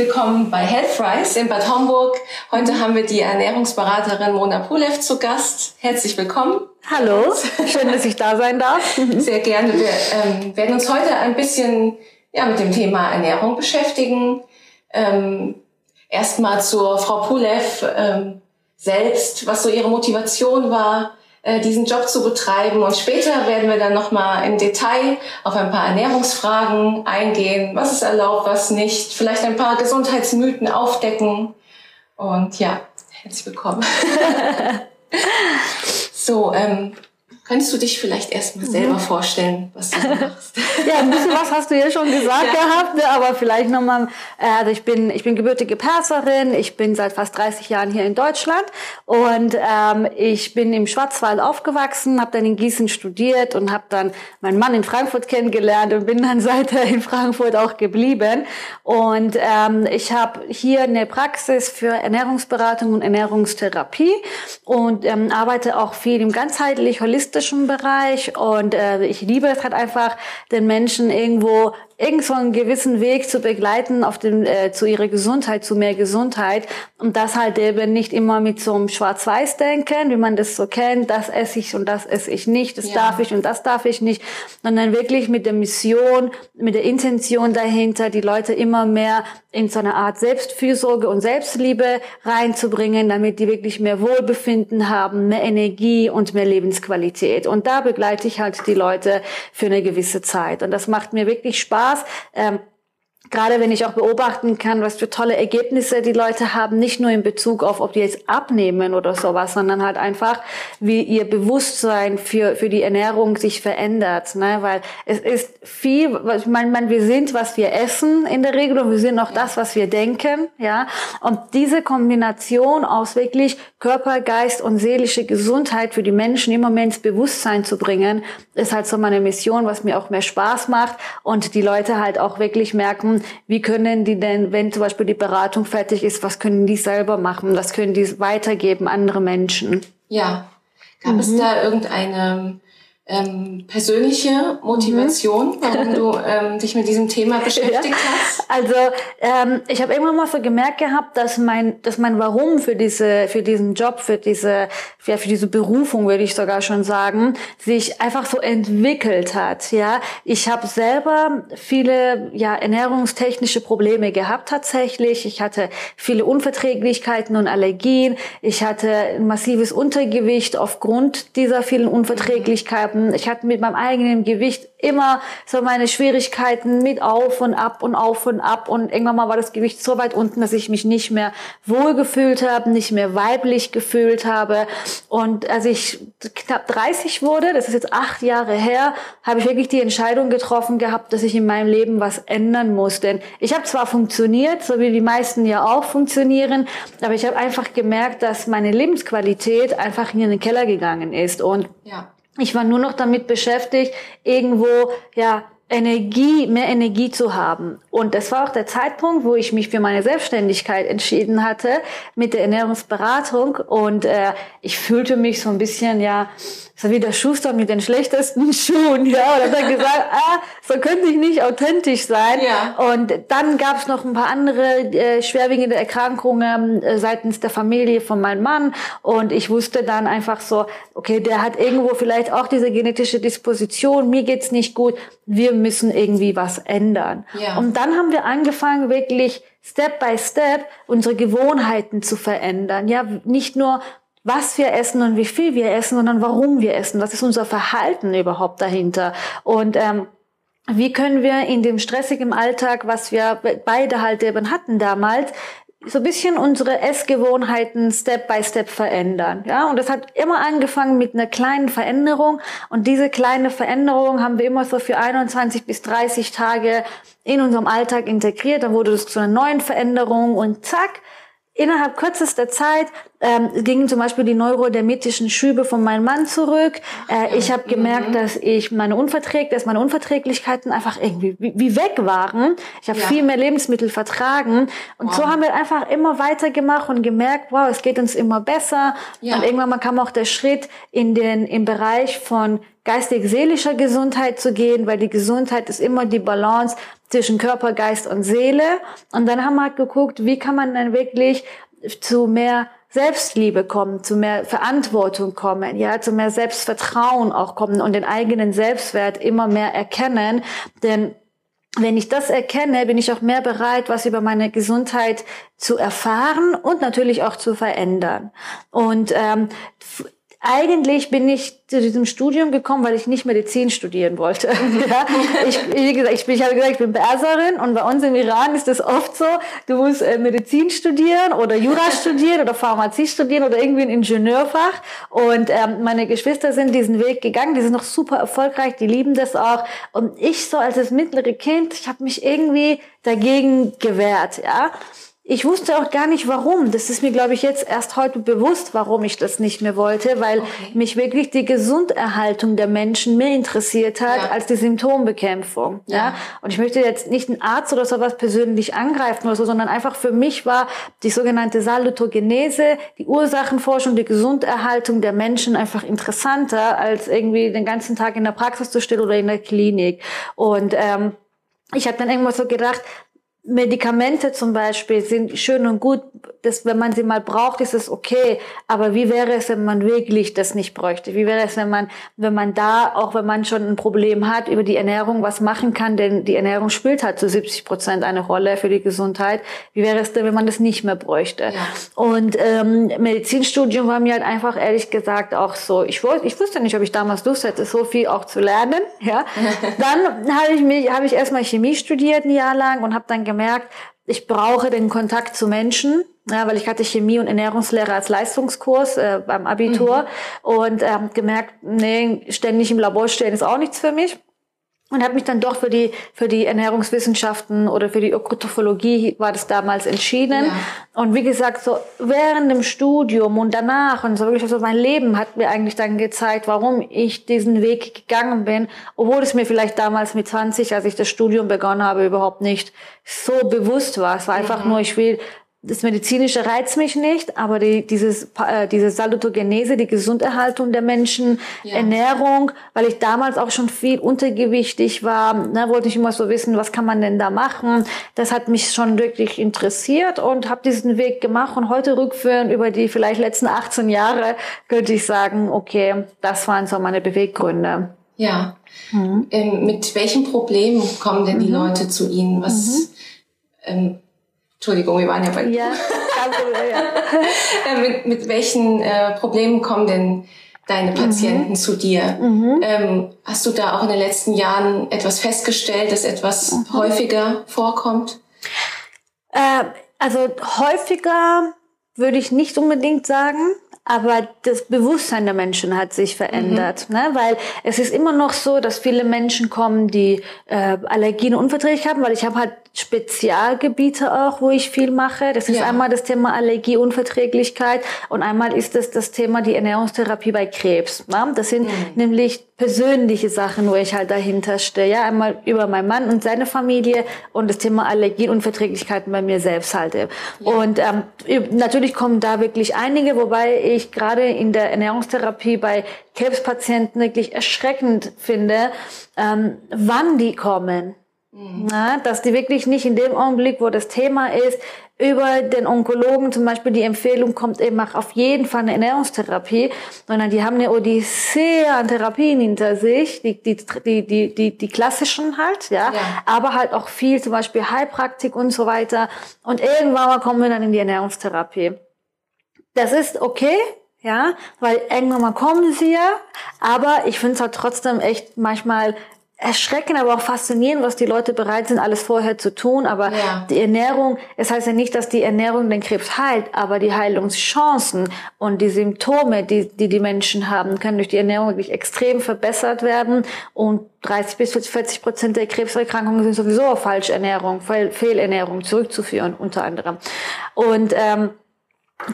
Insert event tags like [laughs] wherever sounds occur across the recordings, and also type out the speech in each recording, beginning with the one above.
willkommen bei Healthrise in Bad Homburg. Heute haben wir die Ernährungsberaterin Mona Pulev zu Gast. Herzlich willkommen. Hallo, schön, dass ich da sein darf. [laughs] Sehr gerne. Wir ähm, werden uns heute ein bisschen ja, mit dem Thema Ernährung beschäftigen. Ähm, Erstmal zur Frau Pulev ähm, selbst, was so ihre Motivation war, diesen Job zu betreiben. Und später werden wir dann nochmal im Detail auf ein paar Ernährungsfragen eingehen. Was ist erlaubt, was nicht. Vielleicht ein paar Gesundheitsmythen aufdecken. Und ja, herzlich willkommen. [laughs] so, ähm, Könntest du dich vielleicht erstmal mhm. selber vorstellen, was du [laughs] machst? ja, ein bisschen was hast du ja schon gesagt ja. gehabt, ne? aber vielleicht nochmal, äh, also ich bin, ich bin gebürtige Perserin, ich bin seit fast 30 Jahren hier in Deutschland und ähm, ich bin im Schwarzwald aufgewachsen, habe dann in Gießen studiert und habe dann meinen Mann in Frankfurt kennengelernt und bin dann [laughs] seither in Frankfurt auch geblieben. Und ähm, ich habe hier eine Praxis für Ernährungsberatung und Ernährungstherapie und ähm, arbeite auch viel im ganzheitlich holistischen therapeutischen Bereich. Und äh, ich liebe es halt einfach, den Menschen irgendwo irgend so einen gewissen Weg zu begleiten auf dem äh, zu ihrer Gesundheit, zu mehr Gesundheit und das halt eben nicht immer mit so einem Schwarz-Weiß-Denken, wie man das so kennt, das esse ich und das esse ich nicht, das ja. darf ich und das darf ich nicht, sondern wirklich mit der Mission, mit der Intention dahinter, die Leute immer mehr in so eine Art Selbstfürsorge und Selbstliebe reinzubringen, damit die wirklich mehr Wohlbefinden haben, mehr Energie und mehr Lebensqualität. Und da begleite ich halt die Leute für eine gewisse Zeit. Und das macht mir wirklich Spaß Spaß. Ähm, gerade wenn ich auch beobachten kann, was für tolle Ergebnisse die Leute haben, nicht nur in Bezug auf, ob die jetzt abnehmen oder sowas, sondern halt einfach, wie ihr Bewusstsein für, für die Ernährung sich verändert, ne? weil es ist viel, ich meine, man, wir sind, was wir essen in der Regel und wir sind auch das, was wir denken, ja, und diese Kombination aus wirklich Körper, Geist und seelische Gesundheit für die Menschen immer mehr ins Bewusstsein zu bringen, ist halt so meine Mission, was mir auch mehr Spaß macht und die Leute halt auch wirklich merken, wie können die denn, wenn zum Beispiel die Beratung fertig ist, was können die selber machen? Was können die weitergeben, andere Menschen? Ja. Gab mhm. es da irgendeine ähm, persönliche Motivation, mhm. warum du ähm, dich mit diesem Thema [laughs] beschäftigt ja. hast? Also ähm, ich habe immer mal so gemerkt gehabt, dass mein, dass mein Warum für diese, für diesen Job, für diese, für, für diese Berufung würde ich sogar schon sagen, sich einfach so entwickelt hat. Ja, ich habe selber viele ja ernährungstechnische Probleme gehabt tatsächlich. Ich hatte viele Unverträglichkeiten und Allergien. Ich hatte ein massives Untergewicht aufgrund dieser vielen Unverträglichkeiten hatten. Ich hatte mit meinem eigenen Gewicht immer so meine Schwierigkeiten mit auf und ab und auf und ab und irgendwann mal war das Gewicht so weit unten, dass ich mich nicht mehr wohl gefühlt habe, nicht mehr weiblich gefühlt habe. Und als ich knapp 30 wurde, das ist jetzt acht Jahre her, habe ich wirklich die Entscheidung getroffen gehabt, dass ich in meinem Leben was ändern muss. Denn ich habe zwar funktioniert, so wie die meisten ja auch funktionieren, aber ich habe einfach gemerkt, dass meine Lebensqualität einfach in den Keller gegangen ist. Und ja. Ich war nur noch damit beschäftigt, irgendwo, ja, Energie, mehr Energie zu haben. Und das war auch der Zeitpunkt, wo ich mich für meine Selbstständigkeit entschieden hatte mit der Ernährungsberatung. Und äh, ich fühlte mich so ein bisschen, ja, so wie der Schuster mit den schlechtesten [laughs] Schuhen, ja. Und dann gesagt, [laughs] ah, so könnte ich nicht authentisch sein. Ja. Und dann gab es noch ein paar andere äh, schwerwiegende Erkrankungen äh, seitens der Familie von meinem Mann. Und ich wusste dann einfach so, okay, der hat irgendwo vielleicht auch diese genetische Disposition. Mir geht's nicht gut. Wir müssen irgendwie was ändern. Ja. Und dann haben wir angefangen, wirklich Step by Step unsere Gewohnheiten zu verändern. Ja, nicht nur was wir essen und wie viel wir essen, sondern warum wir essen. Was ist unser Verhalten überhaupt dahinter? Und ähm, wie können wir in dem stressigen Alltag, was wir beide halt eben hatten damals, so ein bisschen unsere Essgewohnheiten Step by Step verändern. Ja, und das hat immer angefangen mit einer kleinen Veränderung. Und diese kleine Veränderung haben wir immer so für 21 bis 30 Tage in unserem Alltag integriert. Dann wurde das zu einer neuen Veränderung und zack, Innerhalb kürzester Zeit ähm, gingen zum Beispiel die neurodermitischen Schübe von meinem Mann zurück. Äh, ich habe gemerkt, mhm. dass ich meine Unverträg dass meine Unverträglichkeiten einfach irgendwie wie, wie weg waren. Ich habe ja. viel mehr Lebensmittel vertragen und wow. so haben wir einfach immer weitergemacht und gemerkt, wow, es geht uns immer besser. Ja. Und irgendwann mal kam auch der Schritt in den im Bereich von geistig-seelischer Gesundheit zu gehen, weil die Gesundheit ist immer die Balance zwischen Körper, Geist und Seele. Und dann haben wir halt geguckt, wie kann man dann wirklich zu mehr Selbstliebe kommen, zu mehr Verantwortung kommen, ja, zu mehr Selbstvertrauen auch kommen und den eigenen Selbstwert immer mehr erkennen, denn wenn ich das erkenne, bin ich auch mehr bereit, was über meine Gesundheit zu erfahren und natürlich auch zu verändern. Und ähm, eigentlich bin ich zu diesem Studium gekommen, weil ich nicht Medizin studieren wollte. [laughs] ja, ich, wie gesagt, ich, bin, ich habe gesagt, ich bin Perserin und bei uns im Iran ist es oft so, du musst äh, Medizin studieren oder Jura [laughs] studieren oder Pharmazie studieren oder irgendwie ein Ingenieurfach. Und ähm, meine Geschwister sind diesen Weg gegangen, die sind noch super erfolgreich, die lieben das auch. Und ich so als das mittlere Kind, ich habe mich irgendwie dagegen gewehrt, ja. Ich wusste auch gar nicht warum. Das ist mir, glaube ich, jetzt erst heute bewusst, warum ich das nicht mehr wollte, weil okay. mich wirklich die Gesunderhaltung der Menschen mehr interessiert hat ja. als die Symptombekämpfung. Ja. ja. Und ich möchte jetzt nicht einen Arzt oder sowas persönlich angreifen oder so, sondern einfach für mich war die sogenannte Salutogenese, die Ursachenforschung, die Gesunderhaltung der Menschen einfach interessanter als irgendwie den ganzen Tag in der Praxis zu stehen oder in der Klinik. Und ähm, ich habe dann irgendwas so gedacht, Medikamente zum Beispiel sind schön und gut, dass wenn man sie mal braucht, ist es okay. Aber wie wäre es, wenn man wirklich das nicht bräuchte? Wie wäre es, wenn man, wenn man da, auch wenn man schon ein Problem hat, über die Ernährung was machen kann? Denn die Ernährung spielt halt zu 70 Prozent eine Rolle für die Gesundheit. Wie wäre es denn, wenn man das nicht mehr bräuchte? Ja. Und ähm, Medizinstudium war mir halt einfach ehrlich gesagt auch so. Ich wusste, ich wusste nicht, ob ich damals Lust hätte, so viel auch zu lernen. Ja. [laughs] Dann habe ich mich, habe ich erstmal Chemie studiert ein Jahr lang und habe dann gemerkt, ich brauche den Kontakt zu Menschen, ja, weil ich hatte Chemie und Ernährungslehre als Leistungskurs äh, beim Abitur mhm. und ähm, gemerkt, nee, ständig im Labor stehen ist auch nichts für mich und habe mich dann doch für die für die Ernährungswissenschaften oder für die Ökotrophologie war das damals entschieden ja. und wie gesagt so während dem Studium und danach und so wirklich so mein Leben hat mir eigentlich dann gezeigt warum ich diesen Weg gegangen bin obwohl es mir vielleicht damals mit 20 als ich das Studium begonnen habe überhaupt nicht so bewusst war es war einfach mhm. nur ich will das Medizinische reizt mich nicht, aber die, dieses, äh, diese Salutogenese, die Gesunderhaltung der Menschen, ja. Ernährung, weil ich damals auch schon viel untergewichtig war, ne, wollte ich immer so wissen, was kann man denn da machen. Das hat mich schon wirklich interessiert und habe diesen Weg gemacht und heute rückführen über die vielleicht letzten 18 Jahre könnte ich sagen, okay, das waren so meine Beweggründe. Ja. Mhm. Ähm, mit welchen Problemen kommen denn die mhm. Leute zu Ihnen? Was mhm. ähm, Entschuldigung, wir waren ja bei. Ja, ja. [laughs] Äh, mit, mit welchen äh, Problemen kommen denn deine Patienten mhm. zu dir? Mhm. Ähm, hast du da auch in den letzten Jahren etwas festgestellt, dass etwas mhm. häufiger vorkommt? Äh, also häufiger würde ich nicht unbedingt sagen aber das Bewusstsein der Menschen hat sich verändert, mhm. ne? weil es ist immer noch so, dass viele Menschen kommen, die äh, Allergien und Unverträglichkeit haben, weil ich habe halt Spezialgebiete auch, wo ich viel mache. Das ist ja. einmal das Thema Allergie, Unverträglichkeit und einmal ist es das Thema die Ernährungstherapie bei Krebs. Ne? Das sind mhm. nämlich persönliche Sachen, wo ich halt dahinter stehe. Ja, einmal über meinen Mann und seine Familie und das Thema Allergien, Unverträglichkeiten bei mir selbst halte. Ja. Und ähm, natürlich kommen da wirklich einige, wobei ich gerade in der Ernährungstherapie bei Krebspatienten wirklich erschreckend finde, ähm, wann die kommen. Mhm. Na, dass die wirklich nicht in dem Augenblick, wo das Thema ist, über den Onkologen zum Beispiel die Empfehlung kommt, eben mach auf jeden Fall eine Ernährungstherapie, sondern die haben eine Odyssee an Therapien hinter sich, die, die, die, die, die, die klassischen halt, ja, ja, aber halt auch viel, zum Beispiel Heilpraktik und so weiter. Und irgendwann mal kommen wir dann in die Ernährungstherapie. Das ist okay, ja, weil irgendwann mal kommen sie ja, aber ich finde es halt trotzdem echt manchmal erschreckend, aber auch faszinierend, was die Leute bereit sind, alles vorher zu tun. Aber ja. die Ernährung, es heißt ja nicht, dass die Ernährung den Krebs heilt, aber die Heilungschancen und die Symptome, die die, die Menschen haben, können durch die Ernährung wirklich extrem verbessert werden. Und 30 bis 40 Prozent der Krebserkrankungen sind sowieso auf Falschernährung, Fehlernährung zurückzuführen, unter anderem. Und ähm,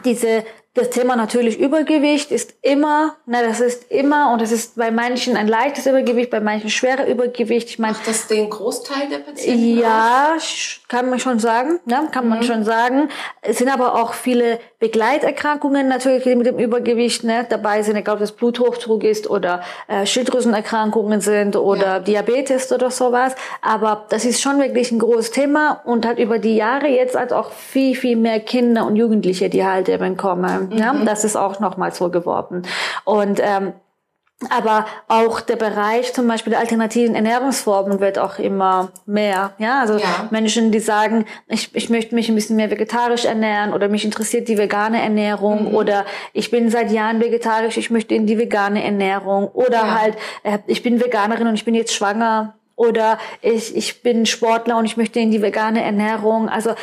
diese das Thema natürlich Übergewicht ist immer, na, das ist immer, und das ist bei manchen ein leichtes Übergewicht, bei manchen schwere Übergewicht. Ich meine, Macht das den Großteil der Patienten? Ja, aus? kann man schon sagen, ne? kann mhm. man schon sagen. Es sind aber auch viele Begleiterkrankungen natürlich mit dem Übergewicht ne? dabei sind, egal ob das Bluthochdruck ist oder äh, Schilddrüsenerkrankungen sind oder ja. Diabetes oder sowas. Aber das ist schon wirklich ein großes Thema und hat über die Jahre jetzt halt auch viel, viel mehr Kinder und Jugendliche, die halt eben kommen. Mhm. Ja? Das ist auch nochmal so geworden. Und ähm, aber auch der Bereich zum Beispiel der alternativen Ernährungsformen wird auch immer mehr. Ja, also ja. Menschen, die sagen, ich, ich möchte mich ein bisschen mehr vegetarisch ernähren oder mich interessiert die vegane Ernährung mhm. oder ich bin seit Jahren vegetarisch, ich möchte in die vegane Ernährung oder ja. halt, äh, ich bin Veganerin und ich bin jetzt schwanger oder ich, ich bin Sportler und ich möchte in die vegane Ernährung. Also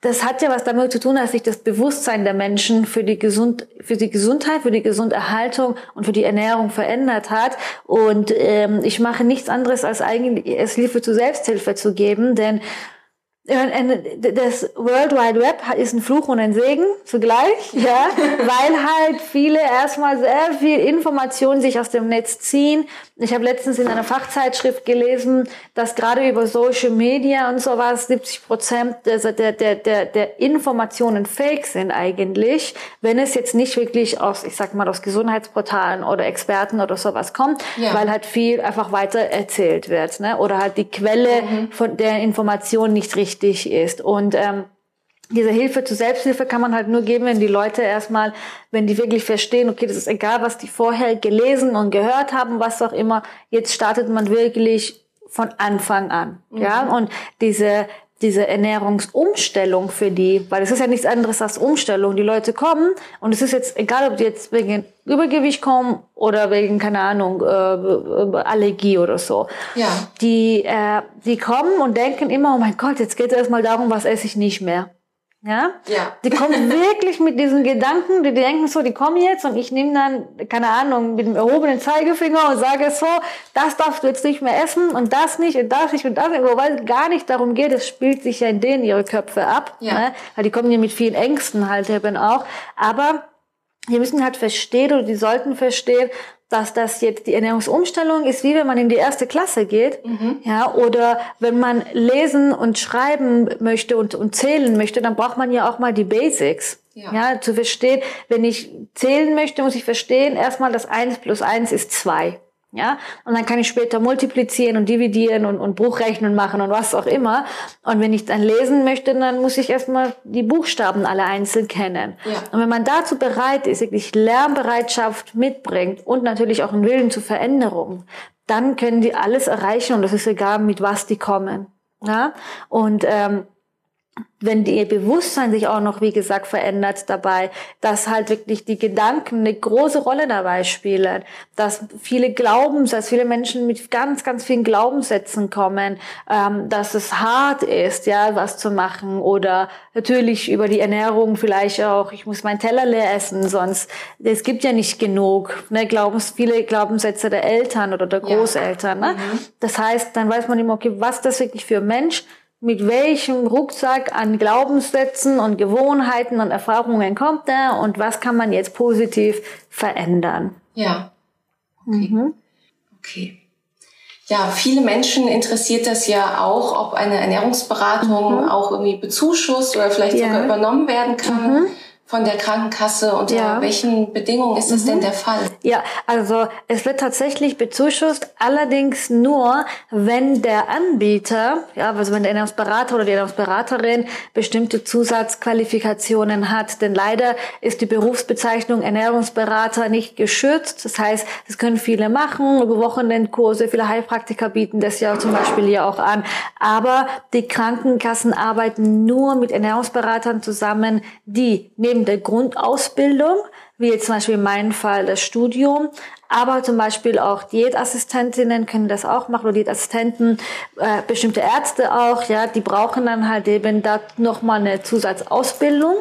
das hat ja was damit zu tun, dass sich das Bewusstsein der Menschen für die, Gesund für die Gesundheit, für die Gesunderhaltung und für die Ernährung verändert hat. Und ähm, ich mache nichts anderes, als eigentlich es Hilfe zur Selbsthilfe zu geben, denn das World Wide Web ist ein Fluch und ein Segen zugleich, [laughs] ja, weil halt viele erstmal sehr viel Informationen sich aus dem Netz ziehen. Ich habe letztens in einer Fachzeitschrift gelesen, dass gerade über Social Media und sowas 70 Prozent der, der, der, der Informationen fake sind eigentlich, wenn es jetzt nicht wirklich aus, ich sag mal, aus Gesundheitsportalen oder Experten oder sowas kommt, ja. weil halt viel einfach weiter erzählt wird, ne? oder halt die Quelle mhm. von der Information nicht richtig wichtig ist. Und ähm, diese Hilfe zur Selbsthilfe kann man halt nur geben, wenn die Leute erstmal, wenn die wirklich verstehen, okay, das ist egal, was die vorher gelesen und gehört haben, was auch immer, jetzt startet man wirklich von Anfang an. Mhm. Ja, und diese diese Ernährungsumstellung für die, weil es ist ja nichts anderes als Umstellung. Die Leute kommen und es ist jetzt egal, ob die jetzt wegen Übergewicht kommen oder wegen, keine Ahnung, äh, Allergie oder so. Ja. Die, äh, die kommen und denken immer, oh mein Gott, jetzt geht es erstmal darum, was esse ich nicht mehr. Ja? ja. Die kommen [laughs] wirklich mit diesen Gedanken, die denken so, die kommen jetzt und ich nehme dann, keine Ahnung, mit dem erhobenen Zeigefinger und sage so, das darfst du jetzt nicht mehr essen und das nicht und das nicht und das nicht, wobei es gar nicht darum geht, es spielt sich ja in denen ihre Köpfe ab, ja. ne? weil die kommen ja mit vielen Ängsten halt eben auch, aber die müssen halt verstehen oder die sollten verstehen, dass das jetzt die Ernährungsumstellung ist, wie wenn man in die erste Klasse geht, mhm. ja, oder wenn man lesen und schreiben möchte und, und zählen möchte, dann braucht man ja auch mal die Basics. Ja. ja, zu verstehen, wenn ich zählen möchte, muss ich verstehen, erstmal das eins plus eins ist zwei ja, und dann kann ich später multiplizieren und dividieren und, und Bruchrechnen machen und was auch immer. Und wenn ich dann lesen möchte, dann muss ich erstmal die Buchstaben alle einzeln kennen. Ja. Und wenn man dazu bereit ist, wirklich Lernbereitschaft mitbringt und natürlich auch einen Willen zur Veränderung, dann können die alles erreichen und es ist egal, mit was die kommen. Ja, und ähm, wenn ihr Bewusstsein sich auch noch, wie gesagt, verändert dabei, dass halt wirklich die Gedanken eine große Rolle dabei spielen, dass viele Glaubenssätze, viele Menschen mit ganz, ganz vielen Glaubenssätzen kommen, ähm, dass es hart ist, ja, was zu machen oder natürlich über die Ernährung vielleicht auch, ich muss meinen Teller leer essen, sonst, es gibt ja nicht genug, ne, Glaubens, viele Glaubenssätze der Eltern oder der Großeltern, ja. ne? Mhm. Das heißt, dann weiß man immer, okay, was das wirklich für ein Mensch mit welchem Rucksack an Glaubenssätzen und Gewohnheiten und Erfahrungen kommt er und was kann man jetzt positiv verändern. Ja. Okay. Mhm. okay. Ja, viele Menschen interessiert das ja auch, ob eine Ernährungsberatung mhm. auch irgendwie bezuschusst oder vielleicht ja. sogar übernommen werden kann. Mhm von der Krankenkasse. Unter ja. welchen Bedingungen ist das mhm. denn der Fall? Ja, also es wird tatsächlich bezuschusst, allerdings nur, wenn der Anbieter, ja, also wenn der Ernährungsberater oder die Ernährungsberaterin bestimmte Zusatzqualifikationen hat. Denn leider ist die Berufsbezeichnung Ernährungsberater nicht geschützt. Das heißt, das können viele machen, über Wochenendkurse, viele Heilpraktiker bieten das ja zum Beispiel ja auch an. Aber die Krankenkassen arbeiten nur mit Ernährungsberatern zusammen, die neben der Grundausbildung wie jetzt zum Beispiel in meinem Fall das Studium. Aber zum Beispiel auch Diätassistentinnen können das auch machen oder Diätassistenten, äh, bestimmte Ärzte auch, ja, die brauchen dann halt eben da nochmal eine Zusatzausbildung.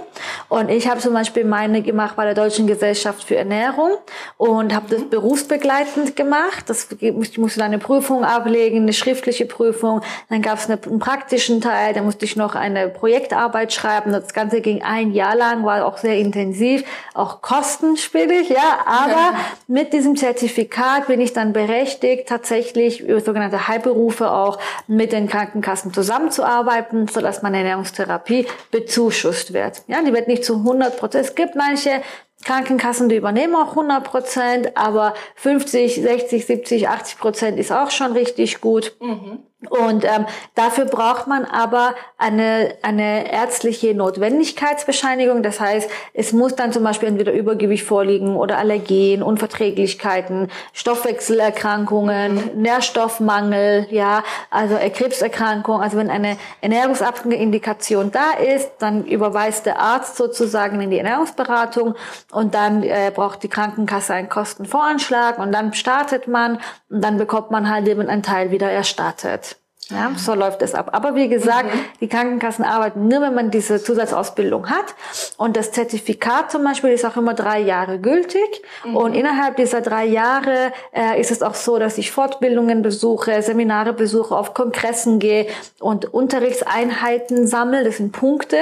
Und ich habe zum Beispiel meine gemacht bei der Deutschen Gesellschaft für Ernährung und habe das berufsbegleitend gemacht. Das, ich musste dann eine Prüfung ablegen, eine schriftliche Prüfung. Dann gab es einen praktischen Teil, da musste ich noch eine Projektarbeit schreiben. Das Ganze ging ein Jahr lang, war auch sehr intensiv, auch kostenspielig, ja, aber mit diesem Zertifikat bin ich dann berechtigt, tatsächlich über sogenannte Heilberufe auch mit den Krankenkassen zusammenzuarbeiten, sodass meine Ernährungstherapie bezuschusst wird. Ja, die wird nicht zu 100 Prozent. Es gibt manche Krankenkassen, die übernehmen auch 100 Prozent, aber 50, 60, 70, 80 Prozent ist auch schon richtig gut. Mhm. Und ähm, dafür braucht man aber eine, eine ärztliche Notwendigkeitsbescheinigung. Das heißt, es muss dann zum Beispiel entweder Übergewicht vorliegen oder Allergien, Unverträglichkeiten, Stoffwechselerkrankungen, mhm. Nährstoffmangel, ja, also Krebserkrankung. Also wenn eine ernährungsabhängige Indikation da ist, dann überweist der Arzt sozusagen in die Ernährungsberatung und dann äh, braucht die Krankenkasse einen Kostenvoranschlag und dann startet man und dann bekommt man halt eben einen Teil wieder erstattet. Ja, so läuft es ab. Aber wie gesagt, mhm. die Krankenkassen arbeiten nur, wenn man diese Zusatzausbildung hat. Und das Zertifikat zum Beispiel ist auch immer drei Jahre gültig. Mhm. Und innerhalb dieser drei Jahre äh, ist es auch so, dass ich Fortbildungen besuche, Seminare besuche, auf Kongressen gehe und Unterrichtseinheiten sammle. Das sind Punkte.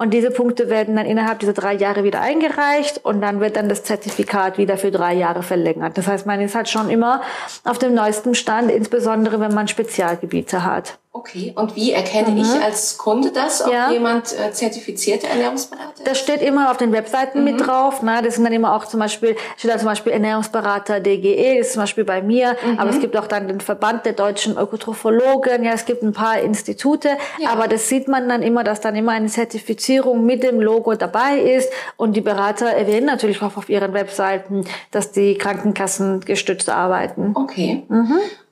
Und diese Punkte werden dann innerhalb dieser drei Jahre wieder eingereicht und dann wird dann das Zertifikat wieder für drei Jahre verlängert. Das heißt, man ist halt schon immer auf dem neuesten Stand, insbesondere wenn man Spezialgebiete hat. Okay, und wie erkenne mhm. ich als Kunde das, ob ja. jemand äh, zertifizierte Ernährungsberater ist? Das steht immer auf den Webseiten mhm. mit drauf. Ne? Das sind dann immer auch zum Beispiel, steht da zum Beispiel Ernährungsberater DGE, ist zum Beispiel bei mir, mhm. aber es gibt auch dann den Verband der deutschen Ökotrophologen, ja, es gibt ein paar Institute, ja. aber das sieht man dann immer, dass dann immer eine Zertifizierung mit dem Logo dabei ist und die Berater erwähnen natürlich auch auf ihren Webseiten, dass die Krankenkassen gestützt arbeiten. Okay.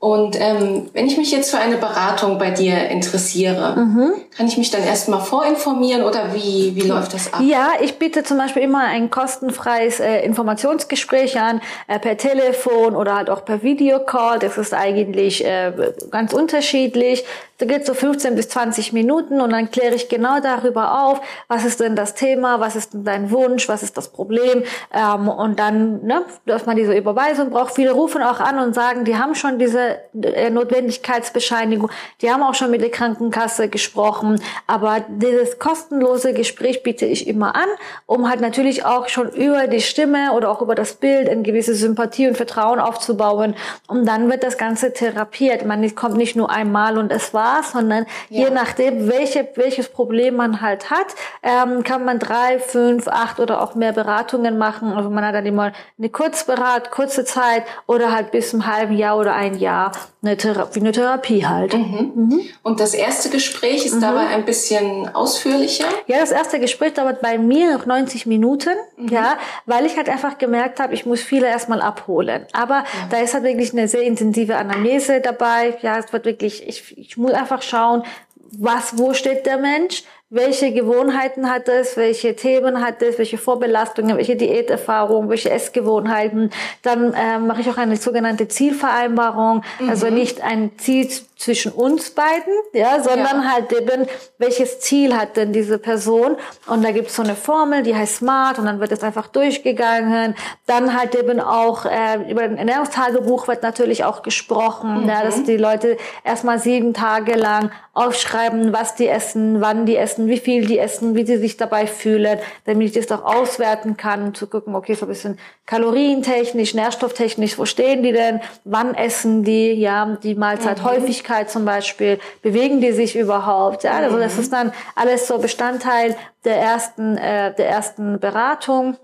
Und ähm, wenn ich mich jetzt für eine Beratung bei dir interessiere, mhm. kann ich mich dann erstmal vorinformieren oder wie, wie läuft das ab? Ja, ich biete zum Beispiel immer ein kostenfreies äh, Informationsgespräch an, äh, per Telefon oder halt auch per Videocall. Das ist eigentlich äh, ganz unterschiedlich. Da geht so 15 bis 20 Minuten und dann kläre ich genau darüber auf, was ist denn das Thema, was ist denn dein Wunsch, was ist das Problem. Ähm, und dann, ne, dass man diese Überweisung braucht. Viele rufen auch an und sagen, die haben schon diese äh, Notwendigkeitsbescheinigung, die haben auch schon mit der Krankenkasse gesprochen. Aber dieses kostenlose Gespräch biete ich immer an, um halt natürlich auch schon über die Stimme oder auch über das Bild eine gewisse Sympathie und Vertrauen aufzubauen. Und dann wird das Ganze therapiert. Man kommt nicht nur einmal und es war Spaß, sondern ja. je nachdem, welche, welches Problem man halt hat, ähm, kann man drei, fünf, acht oder auch mehr Beratungen machen. Also man hat dann immer eine Kurzberat, kurze Zeit oder halt bis zum halben Jahr oder ein Jahr eine Therapie, eine Therapie halt. Mhm. Mhm. Und das erste Gespräch ist mhm. dabei ein bisschen ausführlicher? Ja, das erste Gespräch dauert bei mir noch 90 Minuten, mhm. ja, weil ich halt einfach gemerkt habe, ich muss viele erstmal abholen. Aber da ist halt wirklich eine sehr intensive Anamnese dabei. Ja, es wird wirklich, ich, ich muss einfach schauen, was, wo steht der Mensch? welche Gewohnheiten hat es, welche Themen hat es, welche Vorbelastungen, welche Diäterfahrung, welche Essgewohnheiten. Dann äh, mache ich auch eine sogenannte Zielvereinbarung, also mhm. also nicht ein Ziel zwischen uns beiden, ja, sondern ja. halt eben, welches Ziel hat denn diese Person? Und da gibt es so eine Formel, die heißt SMART und dann wird es einfach durchgegangen. Dann halt eben auch äh, über ein Ernährungstagebuch wird natürlich auch gesprochen, mhm. ja, dass die Leute erstmal sieben Tage lang aufschreiben, was die essen, wann die essen, wie viel die essen, wie sie sich dabei fühlen, damit ich das auch auswerten kann, um zu gucken, okay, so ein bisschen kalorientechnisch, nährstofftechnisch, wo stehen die denn, wann essen die, ja, die Mahlzeithäufigkeit mhm. Zum Beispiel, bewegen die sich überhaupt, ja, also das mhm. ist dann alles so Bestandteil der ersten, äh, der ersten Beratung.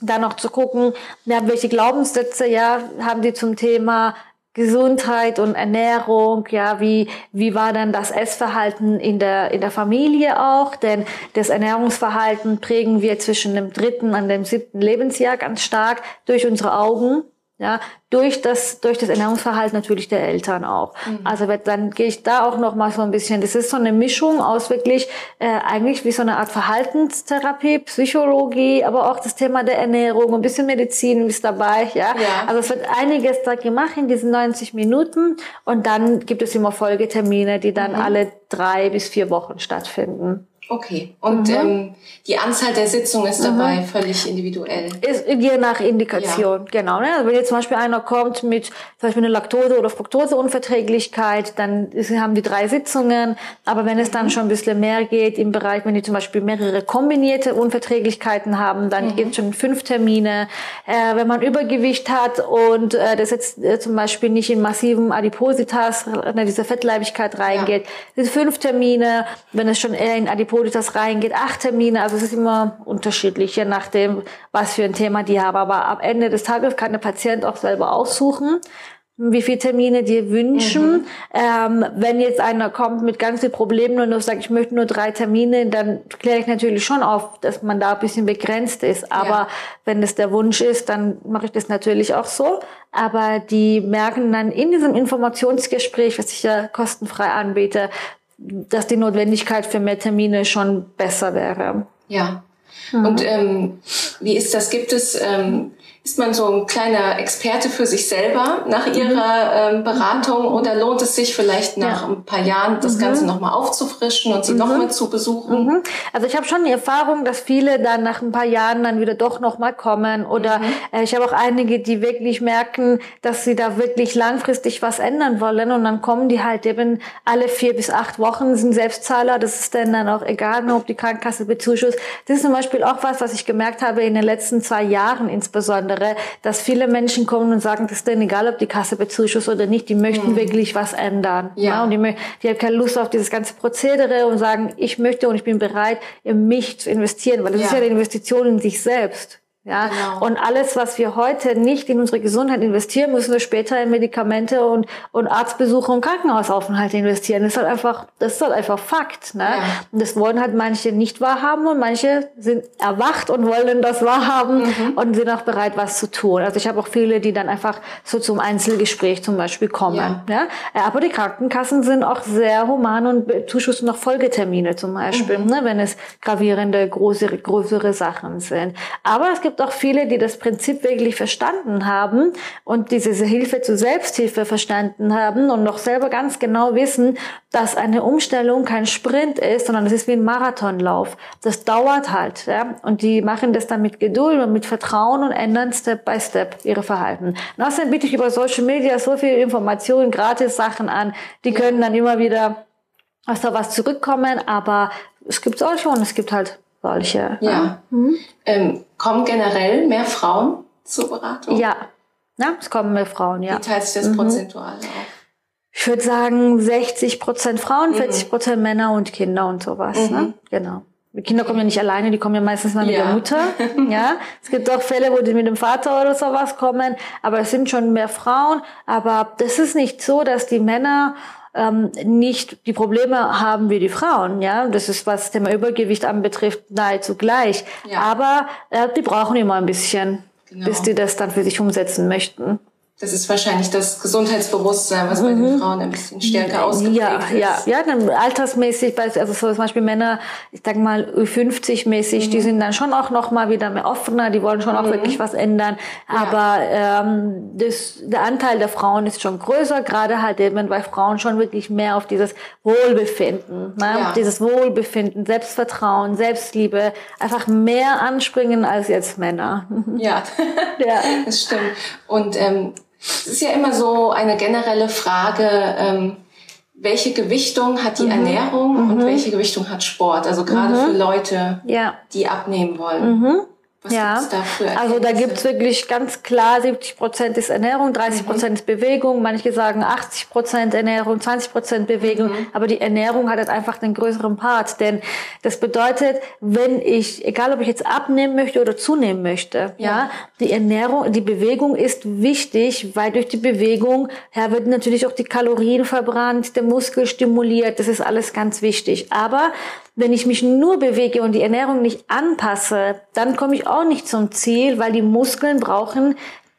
Dann noch zu gucken, ja, welche Glaubenssätze ja haben die zum Thema Gesundheit und Ernährung, ja, wie, wie war dann das Essverhalten in der, in der Familie auch? Denn das Ernährungsverhalten prägen wir zwischen dem dritten und dem siebten Lebensjahr ganz stark durch unsere Augen. Ja, durch das, durch das Ernährungsverhalten natürlich der Eltern auch. Mhm. Also dann gehe ich da auch noch mal so ein bisschen, das ist so eine Mischung aus wirklich äh, eigentlich wie so eine Art Verhaltenstherapie, Psychologie, aber auch das Thema der Ernährung, ein bisschen Medizin ist dabei, ja. ja. Also es wird einiges da gemacht in diesen 90 Minuten und dann gibt es immer Folgetermine, die dann mhm. alle drei bis vier Wochen stattfinden. Okay. Und mhm. ähm, die Anzahl der Sitzungen ist dabei mhm. völlig individuell. Ist je nach Indikation, ja. genau. Ne? Also wenn jetzt zum Beispiel einer kommt mit zum Beispiel eine Laktose- oder Fructoseunverträglichkeit, dann ist, haben die drei Sitzungen. Aber wenn es dann mhm. schon ein bisschen mehr geht im Bereich, wenn die zum Beispiel mehrere kombinierte Unverträglichkeiten haben, dann mhm. gibt es schon fünf Termine. Äh, wenn man Übergewicht hat und äh, das jetzt äh, zum Beispiel nicht in massiven Adipositas, in diese Fettleibigkeit reingeht, ja. sind fünf Termine. Wenn es schon eher in Adipositas das reingeht, acht Termine. Also es ist immer unterschiedlich, je nachdem, was für ein Thema die haben. Aber am Ende des Tages kann der Patient auch selber aussuchen, wie viele Termine die wünschen. Mhm. Ähm, wenn jetzt einer kommt mit ganz vielen Problemen und nur sagt, ich möchte nur drei Termine, dann kläre ich natürlich schon auf, dass man da ein bisschen begrenzt ist. Aber ja. wenn das der Wunsch ist, dann mache ich das natürlich auch so. Aber die merken dann in diesem Informationsgespräch, was ich ja kostenfrei anbiete, dass die Notwendigkeit für mehr Termine schon besser wäre. Ja. Mhm. Und ähm, wie ist das? Gibt es ähm, ist man so ein kleiner Experte für sich selber nach mhm. ihrer ähm, Beratung oder lohnt es sich vielleicht nach ja. ein paar Jahren das mhm. Ganze nochmal aufzufrischen und sie mhm. nochmal zu besuchen? Mhm. Also ich habe schon die Erfahrung, dass viele dann nach ein paar Jahren dann wieder doch nochmal kommen oder mhm. äh, ich habe auch einige, die wirklich merken, dass sie da wirklich langfristig was ändern wollen und dann kommen die halt eben alle vier bis acht Wochen, sind Selbstzahler, das ist dann, dann auch egal, ob die Krankenkasse bezuschusst. Das ist zum Beispiel auch was, was ich gemerkt habe in den letzten zwei Jahren insbesondere andere, dass viele Menschen kommen und sagen, das ist denen egal, ob die Kasse bezuschusst oder nicht, die möchten mhm. wirklich was ändern. Ja. ja und die, die haben keine Lust auf dieses ganze Prozedere und sagen, ich möchte und ich bin bereit, in mich zu investieren, weil das ja. ist ja eine Investition in sich selbst. Ja, genau. und alles, was wir heute nicht in unsere Gesundheit investieren, müssen wir später in Medikamente und, und Arztbesuche und Krankenhausaufenthalte investieren. Das ist halt einfach, das ist halt einfach Fakt, ne? Ja. Und das wollen halt manche nicht wahrhaben und manche sind erwacht und wollen das wahrhaben mhm. und sind auch bereit, was zu tun. Also ich habe auch viele, die dann einfach so zum Einzelgespräch zum Beispiel kommen, ja. ja? Aber die Krankenkassen sind auch sehr human und zuschussen noch Folgetermine zum Beispiel, mhm. ne? wenn es gravierende, größere, größere Sachen sind. Aber es gibt auch viele, die das Prinzip wirklich verstanden haben und diese Hilfe zur Selbsthilfe verstanden haben und noch selber ganz genau wissen, dass eine Umstellung kein Sprint ist, sondern es ist wie ein Marathonlauf. Das dauert halt. Ja? Und die machen das dann mit Geduld und mit Vertrauen und ändern Step by Step ihre Verhalten. Und außerdem biete ich über Social Media so viele Informationen, gratis Sachen an, die können dann immer wieder aus da was zurückkommen, aber es gibt es auch schon. Es gibt halt solche. Ja. Mhm. Ähm, kommen generell mehr Frauen zur Beratung? Ja. Ja, es kommen mehr Frauen, ja. Wie teilt sich das mhm. prozentual auf? Ich würde sagen 60 Prozent Frauen, mhm. 40 Prozent Männer und Kinder und sowas. Ne? Mhm. Genau. Die Kinder kommen ja nicht alleine, die kommen ja meistens mal mit ja. der Mutter. [laughs] Ja, es gibt auch Fälle, wo die mit dem Vater oder sowas kommen, aber es sind schon mehr Frauen. Aber das ist nicht so, dass die Männer ähm, nicht die Probleme haben wie die Frauen. Ja, das ist was Thema Übergewicht anbetrifft nahezu gleich. Ja. Aber äh, die brauchen immer ein bisschen, genau. bis die das dann für sich umsetzen möchten. Das ist wahrscheinlich das Gesundheitsbewusstsein, was bei den mhm. Frauen ein bisschen stärker ausgeprägt ja, ist. Ja, ja, dann altersmäßig, also so zum Beispiel Männer, ich sag mal 50 mäßig mhm. die sind dann schon auch noch mal wieder mehr offener, die wollen schon mhm. auch wirklich was ändern. Aber ja. ähm, das, der Anteil der Frauen ist schon größer, gerade halt eben, weil Frauen schon wirklich mehr auf dieses Wohlbefinden, ne? Ja. dieses Wohlbefinden, Selbstvertrauen, Selbstliebe, einfach mehr anspringen als jetzt Männer. Ja, ja. [laughs] das stimmt. Und ähm, es ist ja immer so eine generelle Frage, ähm, welche Gewichtung hat die mhm. Ernährung mhm. und welche Gewichtung hat Sport? Also gerade mhm. für Leute, ja. die abnehmen wollen. Was ja, gibt's da für also da gibt's wirklich ganz klar 70 Prozent ist Ernährung, 30 Prozent mhm. ist Bewegung. Manche sagen 80 Prozent Ernährung, 20 Prozent Bewegung. Mhm. Aber die Ernährung hat halt einfach den größeren Part. Denn das bedeutet, wenn ich, egal ob ich jetzt abnehmen möchte oder zunehmen möchte, ja, ja die Ernährung, die Bewegung ist wichtig, weil durch die Bewegung ja, wird natürlich auch die Kalorien verbrannt, der Muskel stimuliert. Das ist alles ganz wichtig. Aber wenn ich mich nur bewege und die Ernährung nicht anpasse, dann komme ich auch nicht zum Ziel, weil die Muskeln brauchen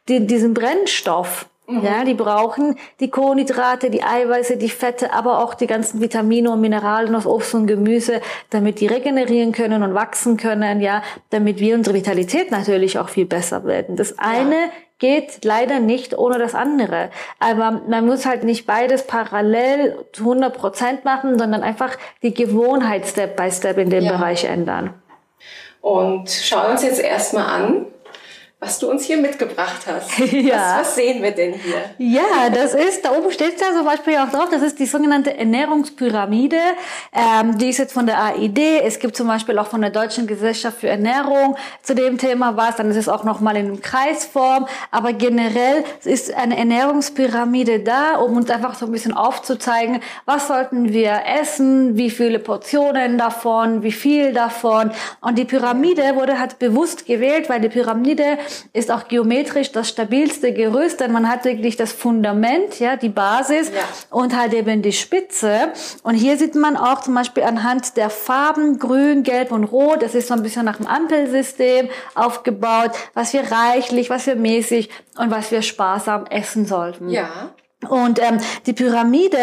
die, diesen Brennstoff. Mhm. Ja, die brauchen die Kohlenhydrate, die Eiweiße, die Fette, aber auch die ganzen Vitamine und Mineralien aus Obst und Gemüse, damit die regenerieren können und wachsen können, ja, damit wir unsere Vitalität natürlich auch viel besser werden. Das eine ja. Geht leider nicht ohne das andere. Aber man muss halt nicht beides parallel zu 100 Prozent machen, sondern einfach die Gewohnheit Step by Step in dem ja. Bereich ändern. Und schauen uns jetzt erstmal an, was du uns hier mitgebracht hast. [laughs] ja. Was, was, sehen wir denn hier? Ja, das ist, da oben steht da zum Beispiel auch drauf, das ist die sogenannte Ernährungspyramide. Ähm, die ist jetzt von der AID. Es gibt zum Beispiel auch von der Deutschen Gesellschaft für Ernährung zu dem Thema was. Dann ist es auch nochmal in Kreisform. Aber generell ist eine Ernährungspyramide da, um uns einfach so ein bisschen aufzuzeigen, was sollten wir essen, wie viele Portionen davon, wie viel davon. Und die Pyramide wurde halt bewusst gewählt, weil die Pyramide ist auch geometrisch das stabilste Gerüst, denn man hat wirklich das Fundament, ja, die Basis ja. und halt eben die Spitze. Und hier sieht man auch zum Beispiel anhand der Farben Grün, Gelb und Rot, das ist so ein bisschen nach dem Ampelsystem aufgebaut, was wir reichlich, was wir mäßig und was wir sparsam essen sollten. Ja. Und ähm, die Pyramide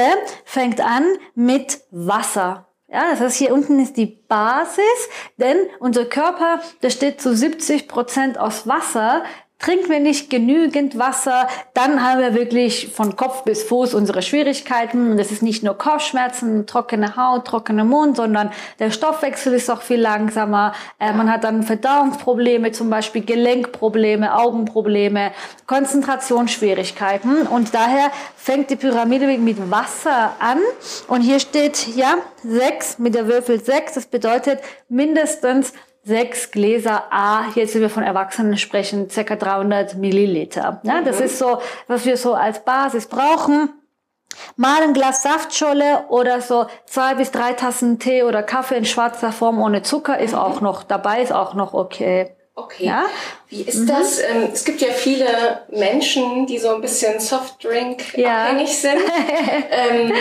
fängt an mit Wasser. Ja, das heißt, hier unten ist die Basis, denn unser Körper besteht zu 70 Prozent aus Wasser. Trinken wir nicht genügend Wasser, dann haben wir wirklich von Kopf bis Fuß unsere Schwierigkeiten. Es ist nicht nur Kopfschmerzen, trockene Haut, trockener Mund, sondern der Stoffwechsel ist auch viel langsamer. Äh, man hat dann Verdauungsprobleme, zum Beispiel Gelenkprobleme, Augenprobleme, Konzentrationsschwierigkeiten. Und daher fängt die Pyramide mit Wasser an. Und hier steht, ja, sechs mit der Würfel sechs. Das bedeutet mindestens sechs Gläser A, jetzt wenn wir von Erwachsenen sprechen, circa 300 Milliliter. Ja, das mhm. ist so, was wir so als Basis brauchen. Mal ein Glas Saftscholle oder so zwei bis drei Tassen Tee oder Kaffee in schwarzer Form ohne Zucker ist mhm. auch noch dabei, ist auch noch okay. Okay. Ja? Wie ist mhm. das? Ähm, es gibt ja viele Menschen, die so ein bisschen Softdrink ja. abhängig sind. [laughs] ähm,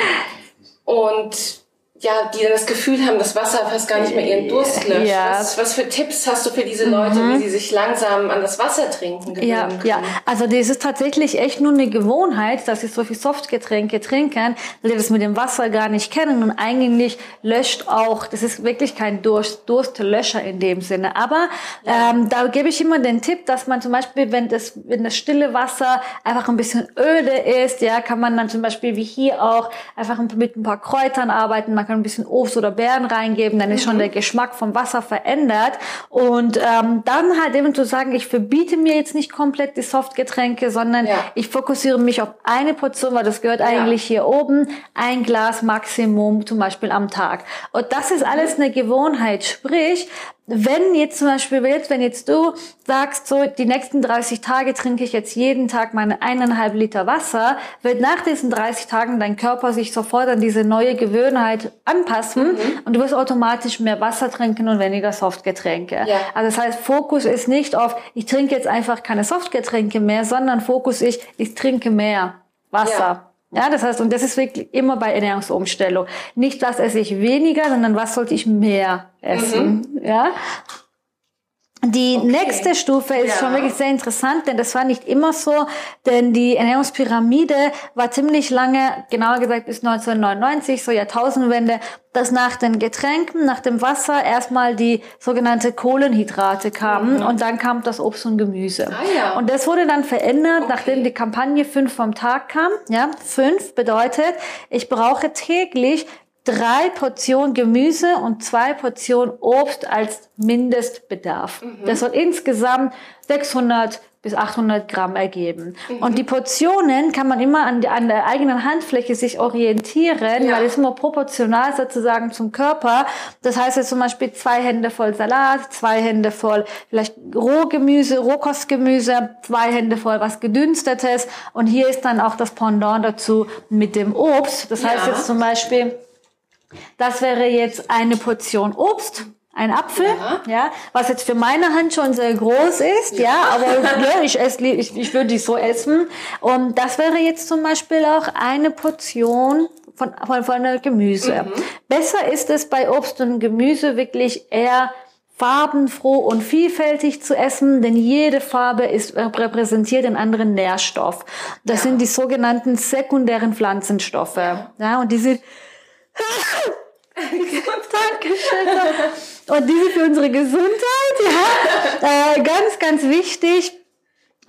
und ja, die dann das Gefühl haben, das Wasser fast gar nicht mehr ihren Durst löscht. Ja. Was, was für Tipps hast du für diese Leute, mhm. wie sie sich langsam an das Wasser trinken gewöhnen ja, können? Ja, also das ist tatsächlich echt nur eine Gewohnheit, dass sie so viel Softgetränke trinken, weil sie das mit dem Wasser gar nicht kennen und eigentlich löscht auch, das ist wirklich kein Durst, Durstlöscher in dem Sinne. Aber ja. ähm, da gebe ich immer den Tipp, dass man zum Beispiel, wenn das, wenn das stille Wasser einfach ein bisschen öde ist, ja, kann man dann zum Beispiel wie hier auch einfach mit ein paar Kräutern arbeiten. Man kann ein bisschen Obst oder Beeren reingeben, dann ist schon mhm. der Geschmack vom Wasser verändert. Und ähm, dann halt eben zu sagen, ich verbiete mir jetzt nicht komplett die Softgetränke, sondern ja. ich fokussiere mich auf eine Portion, weil das gehört ja. eigentlich hier oben, ein Glas Maximum zum Beispiel am Tag. Und das ist alles eine Gewohnheit. Sprich, wenn jetzt zum Beispiel willst, wenn jetzt du sagst, so die nächsten 30 Tage trinke ich jetzt jeden Tag meine eineinhalb Liter Wasser, wird nach diesen 30 Tagen dein Körper sich sofort an diese neue Gewohnheit anpassen mhm. und du wirst automatisch mehr Wasser trinken und weniger Softgetränke. Ja. Also das heißt, Fokus ist nicht auf, ich trinke jetzt einfach keine Softgetränke mehr, sondern Fokus ist, ich trinke mehr Wasser. Ja. Ja, das heißt, und das ist wirklich immer bei Ernährungsumstellung. Nicht, was esse ich weniger, sondern was sollte ich mehr essen. Mhm. Ja. Die okay. nächste Stufe ist ja. schon wirklich sehr interessant, denn das war nicht immer so, denn die Ernährungspyramide war ziemlich lange, genauer gesagt bis 1999, so Jahrtausendwende, dass nach den Getränken, nach dem Wasser erstmal die sogenannte Kohlenhydrate kamen mhm. und dann kam das Obst und Gemüse. Ah, ja. Und das wurde dann verändert, okay. nachdem die Kampagne fünf vom Tag kam. Ja, fünf bedeutet, ich brauche täglich drei Portionen Gemüse und zwei Portionen Obst als Mindestbedarf. Mhm. Das soll insgesamt 600 bis 800 Gramm ergeben. Mhm. Und die Portionen kann man immer an, der, an der eigenen Handfläche sich orientieren, ja. weil es immer proportional sozusagen zum Körper. Das heißt jetzt zum Beispiel zwei Hände voll Salat, zwei Hände voll vielleicht Rohgemüse, Rohkostgemüse, zwei Hände voll was Gedünstetes. Und hier ist dann auch das Pendant dazu mit dem Obst. Das heißt ja. jetzt zum Beispiel, das wäre jetzt eine Portion Obst, ein Apfel, ja. ja, was jetzt für meine Hand schon sehr groß ist, ja, ja aber ne, ich esse, ich, ich würde die so essen. Und das wäre jetzt zum Beispiel auch eine Portion von, von, von Gemüse. Mhm. Besser ist es bei Obst und Gemüse wirklich eher farbenfroh und vielfältig zu essen, denn jede Farbe ist, repräsentiert einen anderen Nährstoff. Das ja. sind die sogenannten sekundären Pflanzenstoffe. Ja, ja und diese Danke, Und diese für unsere Gesundheit, ja, äh, ganz, ganz wichtig